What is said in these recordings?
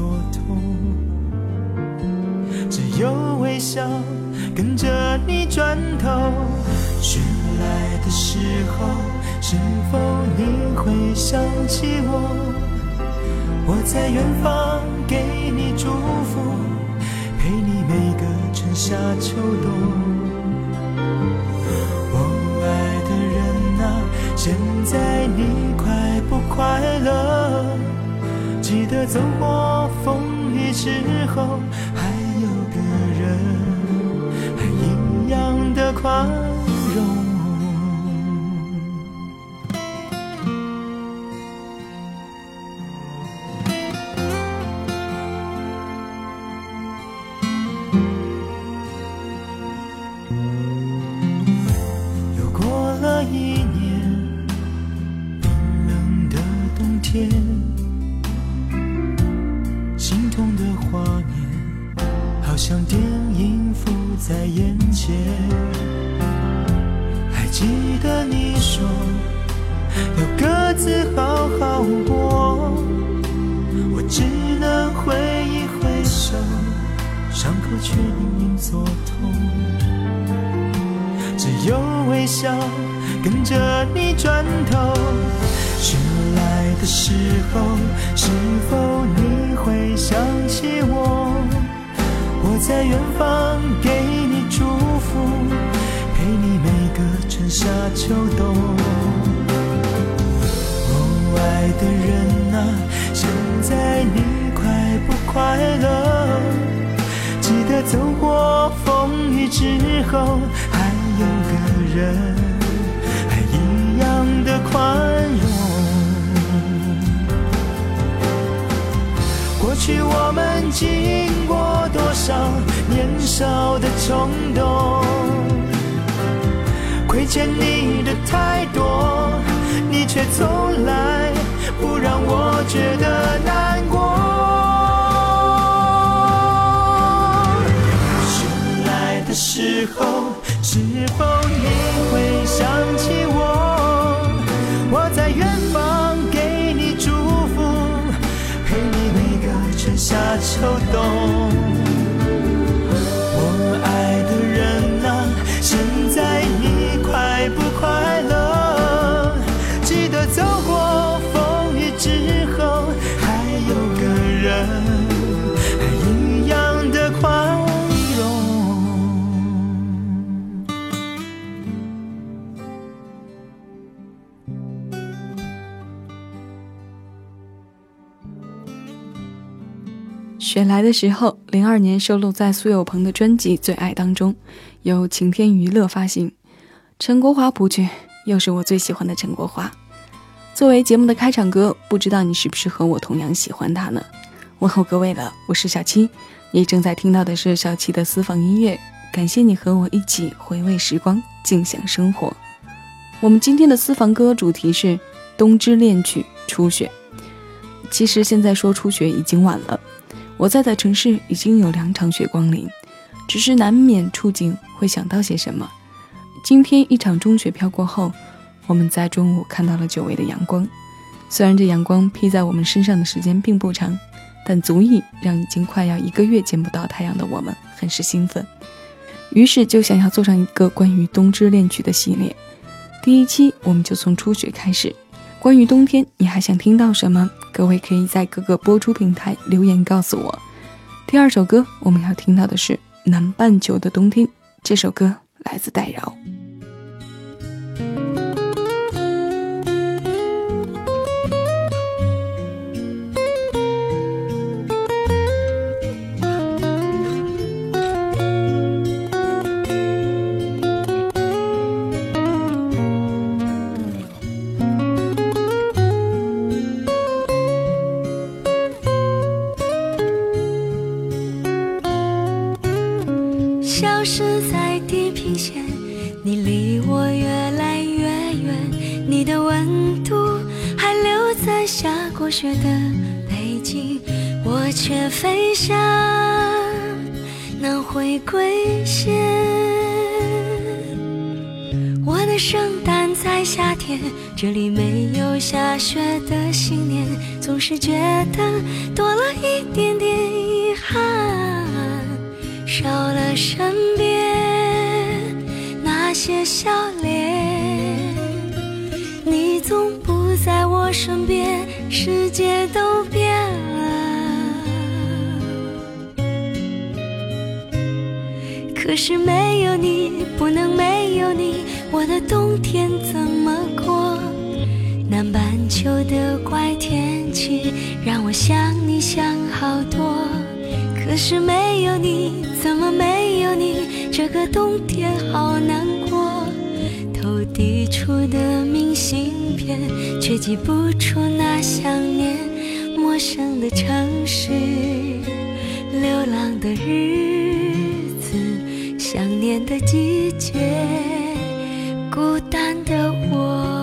隐作痛。只有微笑跟着你转头，醒来的时候，是否你会想起我？我在远方给你祝福，陪你每个春夏秋冬。我爱的人啊，现在你快不快乐？记得走过风雨之后，还有个人，还一样的快乐。自好好过，我只能挥一挥手，伤口却隐隐作痛。只有微笑跟着你转头。雪来的时候，是否你会想起我？我在远方给你祝福，陪你每个春夏秋冬。爱的人啊，现在你快不快乐？记得走过风雨之后，还有个人还一样。的宽容。过去我们经过多少年少的冲动，亏欠你的太多，你却从来不让我觉得难过。醒来的时候，是否你会想起我？我在远方给你祝福，陪你每个春夏秋冬。雪来的时候，零二年收录在苏有朋的专辑《最爱》当中，由晴天娱乐发行。陈国华谱曲，又是我最喜欢的陈国华。作为节目的开场歌，不知道你是不是和我同样喜欢他呢？问候各位了，我是小七，你正在听到的是小七的私房音乐。感谢你和我一起回味时光，静享生活。我们今天的私房歌主题是《冬之恋曲》初雪。其实现在说初雪已经晚了。我在的城市已经有两场雪光临，只是难免触景会想到些什么。今天一场中雪飘过后，我们在中午看到了久违的阳光。虽然这阳光披在我们身上的时间并不长，但足以让已经快要一个月见不到太阳的我们很是兴奋。于是就想要做上一个关于冬之恋曲的系列。第一期我们就从初雪开始。关于冬天，你还想听到什么？各位可以在各个播出平台留言告诉我。第二首歌我们要听到的是《南半球的冬天》，这首歌来自戴饶。雪的北京。我却飞向能回归线。我的圣诞在夏天，这里没有下雪的新年，总是觉得多了一点点遗憾，少了身边那些笑脸。你总不在我身边，世界都变了。可是没有你，不能没有你，我的冬天怎么过？南半球的怪天气让我想你想好多。可是没有你，怎么没有你？这个冬天好难过。寄出的明信片，却寄不出那想念。陌生的城市，流浪的日子。想念的季节，孤单的。我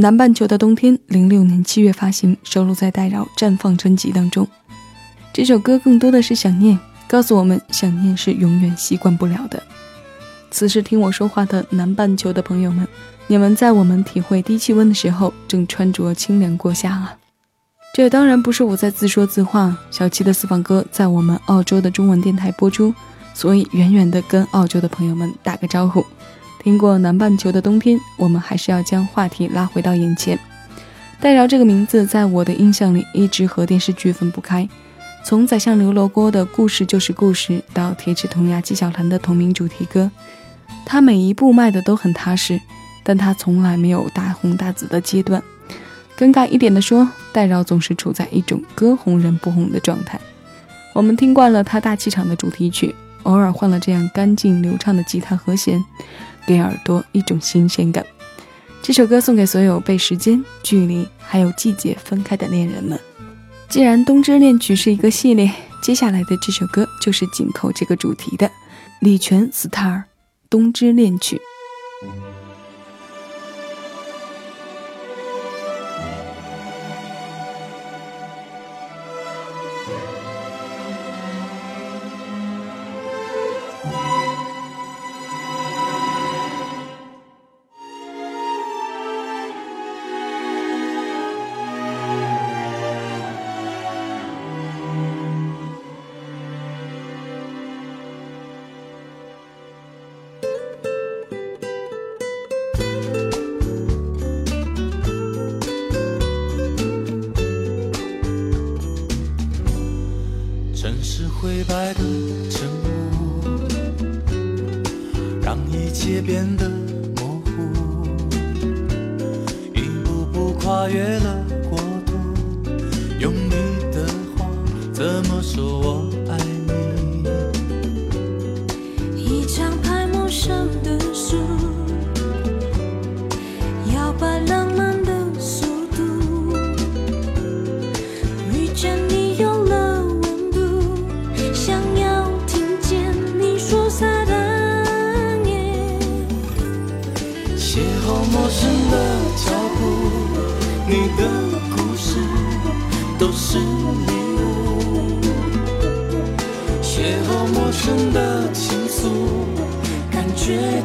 南半球的冬天，零六年七月发行，收录在戴娆《绽放》专辑当中。这首歌更多的是想念，告诉我们想念是永远习惯不了的。此时听我说话的南半球的朋友们，你们在我们体会低气温的时候，正穿着清凉过夏啊！这当然不是我在自说自话，小七的私房歌在我们澳洲的中文电台播出，所以远远的跟澳洲的朋友们打个招呼。听过南半球的冬天，我们还是要将话题拉回到眼前。戴娆这个名字在我的印象里一直和电视剧分不开，从宰相刘罗锅的故事就是故事，到铁齿铜牙纪晓岚的同名主题歌，他每一步迈的都很踏实，但他从来没有大红大紫的阶段。尴尬一点的说，戴娆总是处在一种歌红人不红的状态。我们听惯了他大气场的主题曲，偶尔换了这样干净流畅的吉他和弦。给耳朵一种新鲜感。这首歌送给所有被时间、距离还有季节分开的恋人们。既然《冬之恋曲》是一个系列，接下来的这首歌就是紧扣这个主题的。李泉 Star《冬之恋曲》。跨越了的情愫，感觉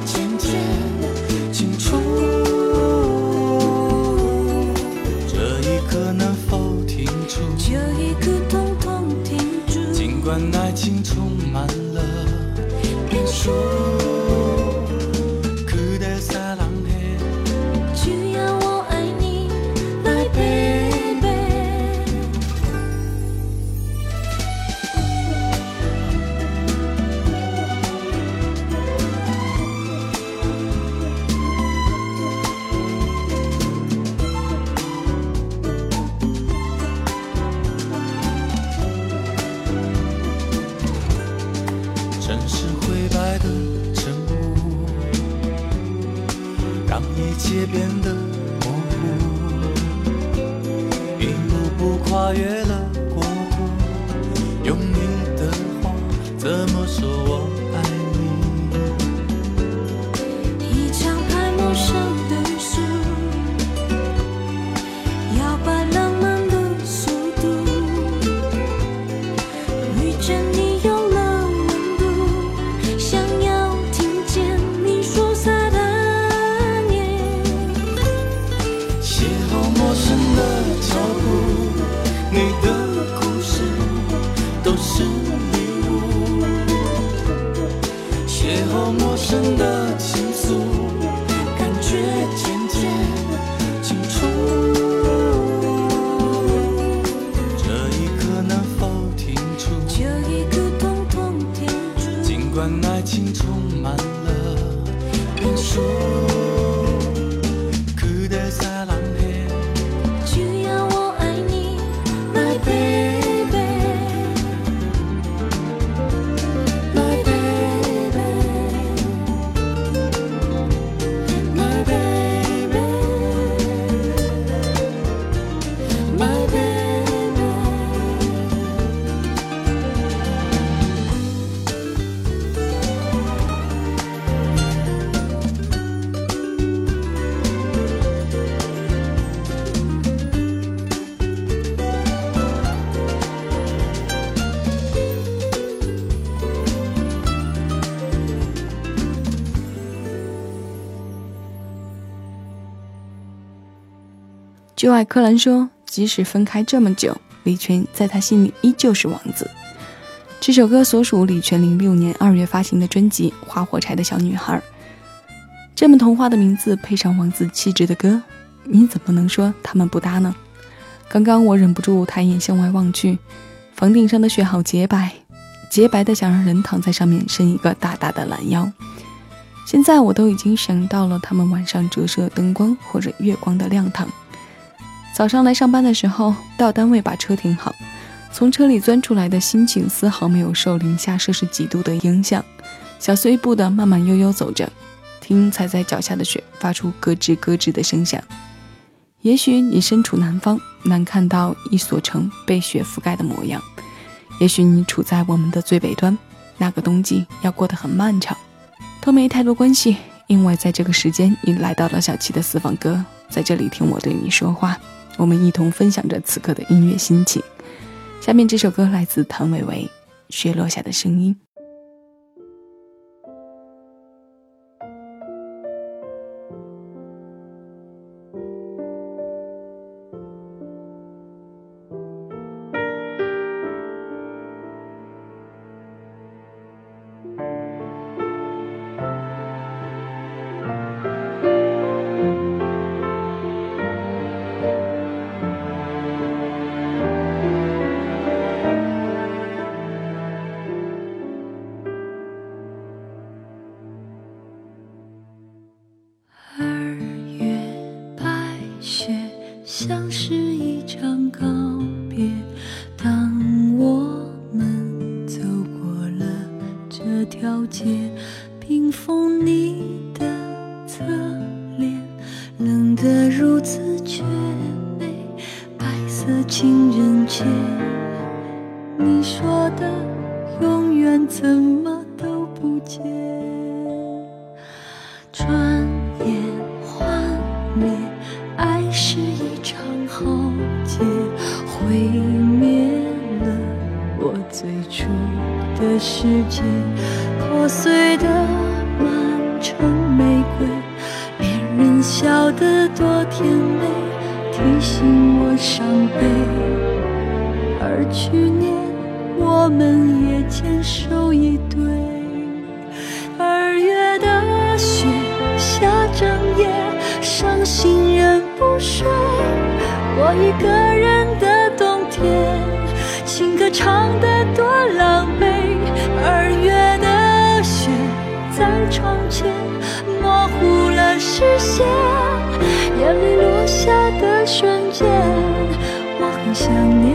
就爱柯蓝说，即使分开这么久，李泉在他心里依旧是王子。这首歌所属李泉零六年二月发行的专辑《花火柴的小女孩》。这么童话的名字配上王子气质的歌，你怎么能说他们不搭呢？刚刚我忍不住抬眼向外望去，房顶上的雪好洁白，洁白的想让人躺在上面伸一个大大的懒腰。现在我都已经想到了他们晚上折射灯光或者月光的亮堂。早上来上班的时候，到单位把车停好，从车里钻出来的心情丝毫没有受零下摄氏几度的影响，小碎步的慢慢悠悠走着，听踩在脚下的雪发出咯吱咯吱的声响。也许你身处南方，难看到一所城被雪覆盖的模样；也许你处在我们的最北端，那个冬季要过得很漫长，都没太多关系，因为在这个时间，你来到了小七的私房歌，在这里听我对你说话。我们一同分享着此刻的音乐心情。下面这首歌来自谭维维，《雪落下的声音》。的世界，破碎的满城玫瑰，别人笑得多甜美，提醒我伤悲。而去年我们也牵手一对，二月的雪下整夜，伤心人不睡，我一个人的冬天，情歌唱得多狼狈。视线，眼泪落下的瞬间，我很想念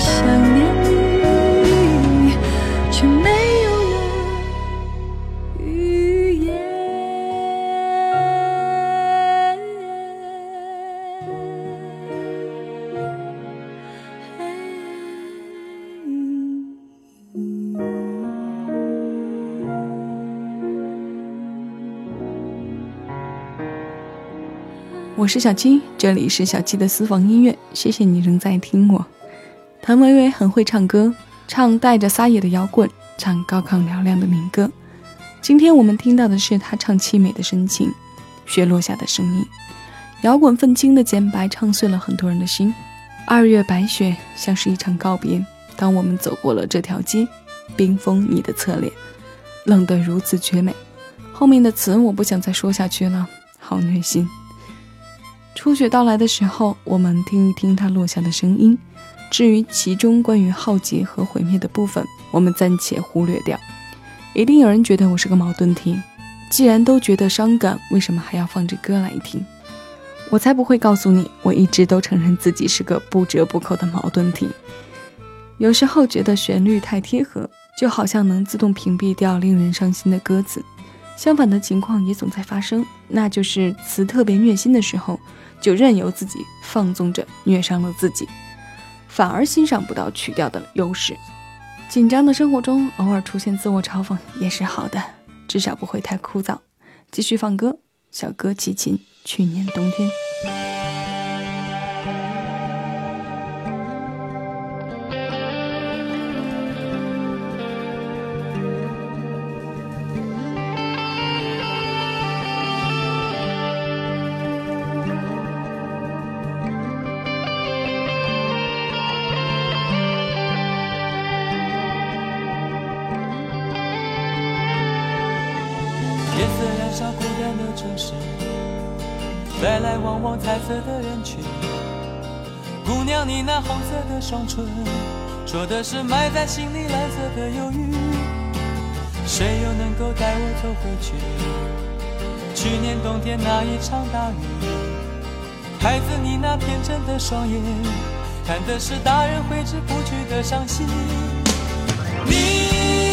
想念你，却没有了语言我是小七，这里是小七的私房音乐。谢谢你仍在听我。谭维维很会唱歌，唱带着撒野的摇滚，唱高亢嘹亮的民歌。今天我们听到的是他唱凄美的深情，雪落下的声音，摇滚愤青的简白唱碎了很多人的心。二月白雪像是一场告别，当我们走过了这条街，冰封你的侧脸，冷得如此绝美。后面的词我不想再说下去了，好虐心。初雪到来的时候，我们听一听它落下的声音。至于其中关于浩劫和毁灭的部分，我们暂且忽略掉。一定有人觉得我是个矛盾体，既然都觉得伤感，为什么还要放着歌来听？我才不会告诉你，我一直都承认自己是个不折不扣的矛盾体。有时候觉得旋律太贴合，就好像能自动屏蔽掉令人伤心的歌词。相反的情况也总在发生，那就是词特别虐心的时候。就任由自己放纵着虐伤了自己，反而欣赏不到曲调的优势。紧张的生活中，偶尔出现自我嘲讽也是好的，至少不会太枯燥。继续放歌，小哥齐秦，去年冬天。红色的双唇，说的是埋在心里蓝色的忧郁。谁又能够带我走回去？去年冬天那一场大雨，孩子你那天真的双眼，看的是大人挥之不去的伤心。你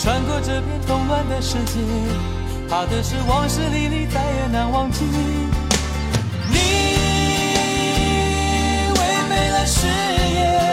穿过这片动乱的世界，怕的是往事历历再也难忘记。你违背了誓言，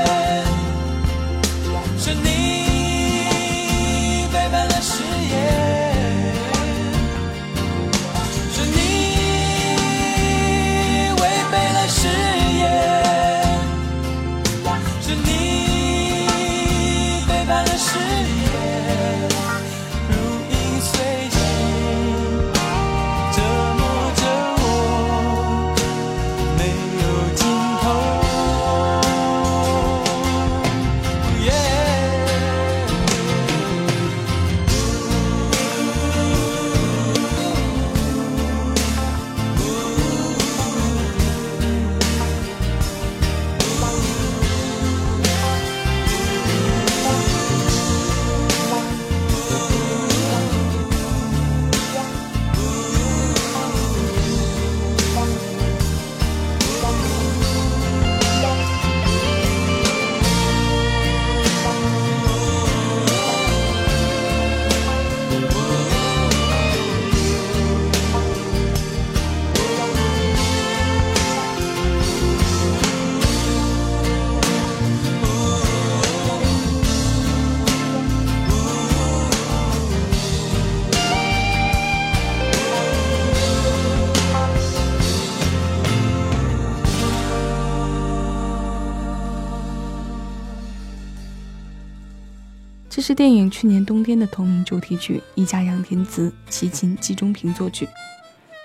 是电影去年冬天的同名主题曲，一家杨天子、齐秦、季中平作曲。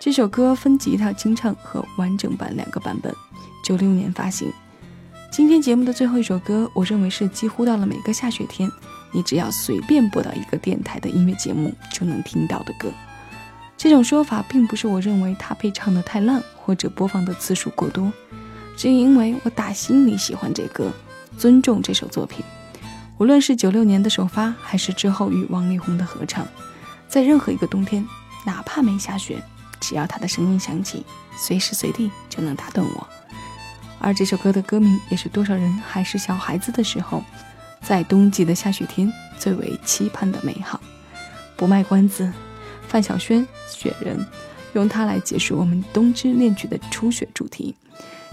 这首歌分吉他清唱和完整版两个版本，九六年发行。今天节目的最后一首歌，我认为是几乎到了每个下雪天，你只要随便播到一个电台的音乐节目就能听到的歌。这种说法并不是我认为他被唱得太烂或者播放的次数过多，只因为我打心里喜欢这歌，尊重这首作品。无论是九六年的首发，还是之后与王力宏的合唱，在任何一个冬天，哪怕没下雪，只要他的声音响起，随时随地就能打动我。而这首歌的歌名，也是多少人还是小孩子的时候，在冬季的下雪天最为期盼的美好。不卖关子，范晓萱《雪人》，用它来结束我们冬之恋曲的初雪主题。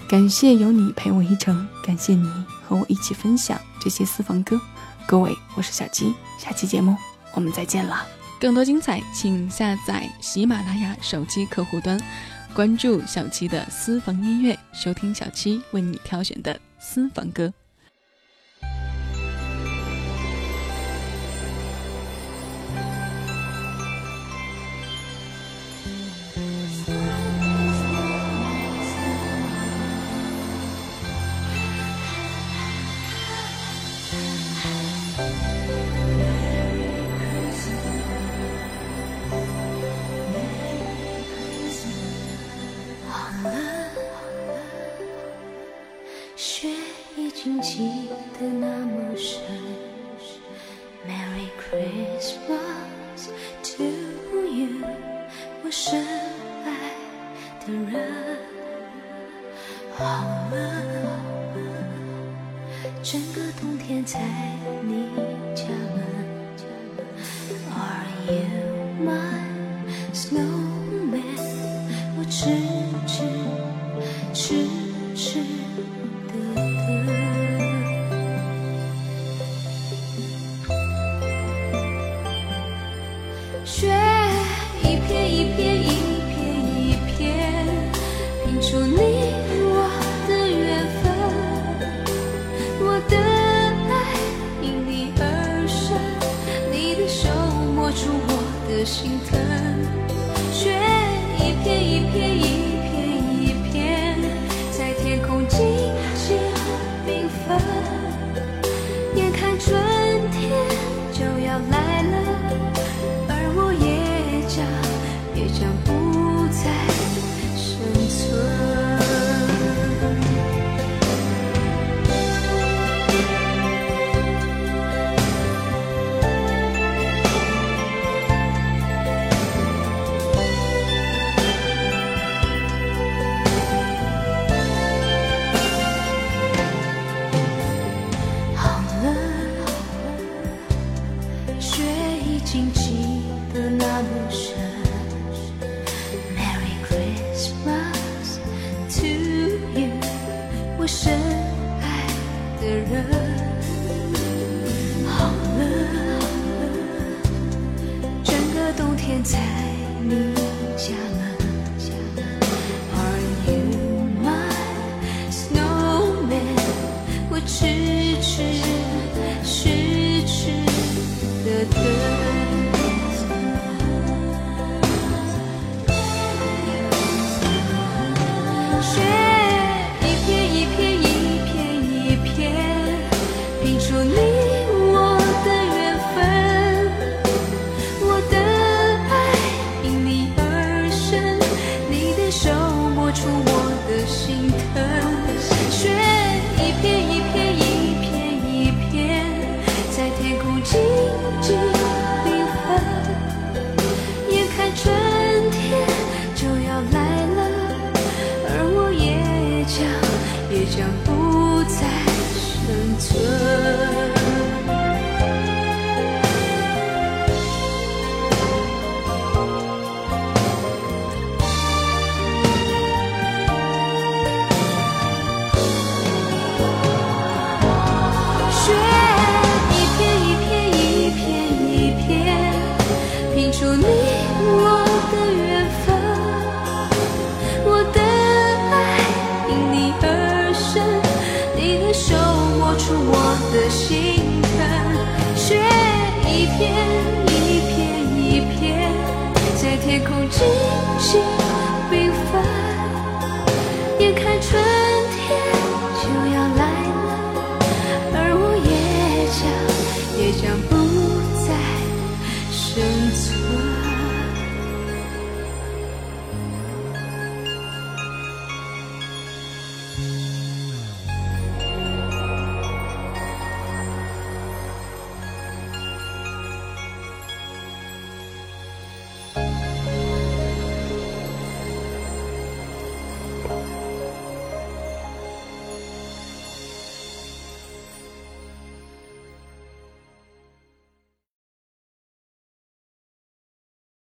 感谢有你陪我一程，感谢你和我一起分享这些私房歌。各位，我是小七，下期节目我们再见了。更多精彩，请下载喜马拉雅手机客户端，关注小七的私房音乐，收听小七为你挑选的私房歌。片一片一片在天空静静